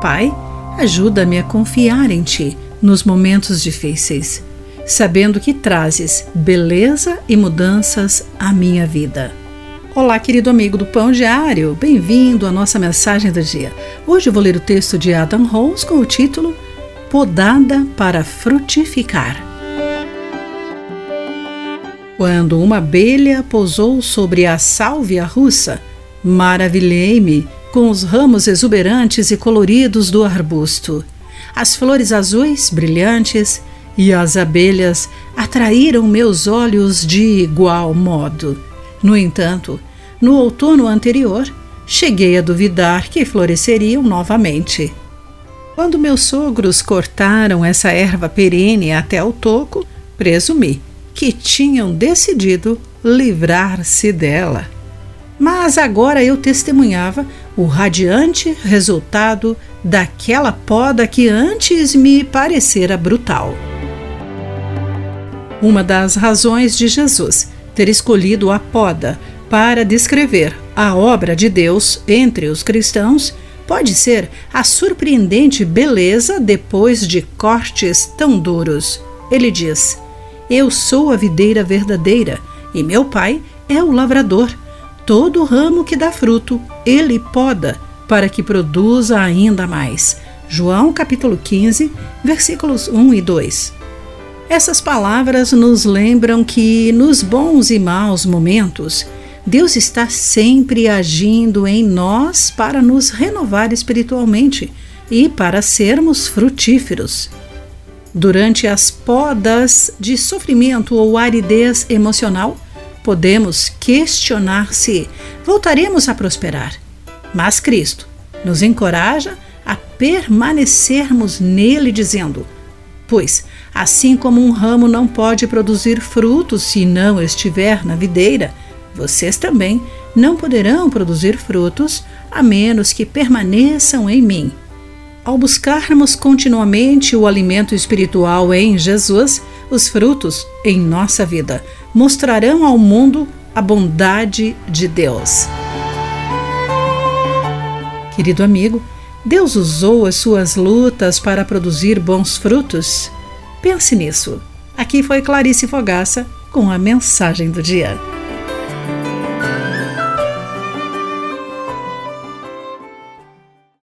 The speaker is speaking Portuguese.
Pai, ajuda-me a confiar em Ti nos momentos difíceis, sabendo que trazes beleza e mudanças à minha vida. Olá, querido amigo do Pão Diário, bem-vindo à nossa mensagem do dia. Hoje eu vou ler o texto de Adam Rose com o título Podada para Frutificar. Quando uma abelha pousou sobre a sálvia russa, maravilhei-me com os ramos exuberantes e coloridos do arbusto. As flores azuis, brilhantes, e as abelhas atraíram meus olhos de igual modo. No entanto, no outono anterior, cheguei a duvidar que floresceriam novamente. Quando meus sogros cortaram essa erva perene até o toco, presumi que tinham decidido livrar-se dela. Mas agora eu testemunhava o radiante resultado daquela poda que antes me parecera brutal. Uma das razões de Jesus ter escolhido a poda para descrever a obra de Deus entre os cristãos pode ser a surpreendente beleza depois de cortes tão duros. Ele diz: eu sou a videira verdadeira, e meu pai é o lavrador. Todo ramo que dá fruto, ele poda, para que produza ainda mais. João capítulo 15, versículos 1 e 2. Essas palavras nos lembram que, nos bons e maus momentos, Deus está sempre agindo em nós para nos renovar espiritualmente e para sermos frutíferos. Durante as podas de sofrimento ou aridez emocional, podemos questionar se voltaremos a prosperar. Mas Cristo nos encoraja a permanecermos nele, dizendo: Pois, assim como um ramo não pode produzir frutos se não estiver na videira, vocês também não poderão produzir frutos a menos que permaneçam em mim. Ao buscarmos continuamente o alimento espiritual em Jesus, os frutos em nossa vida mostrarão ao mundo a bondade de Deus. Querido amigo, Deus usou as suas lutas para produzir bons frutos? Pense nisso. Aqui foi Clarice Fogaça com a mensagem do dia.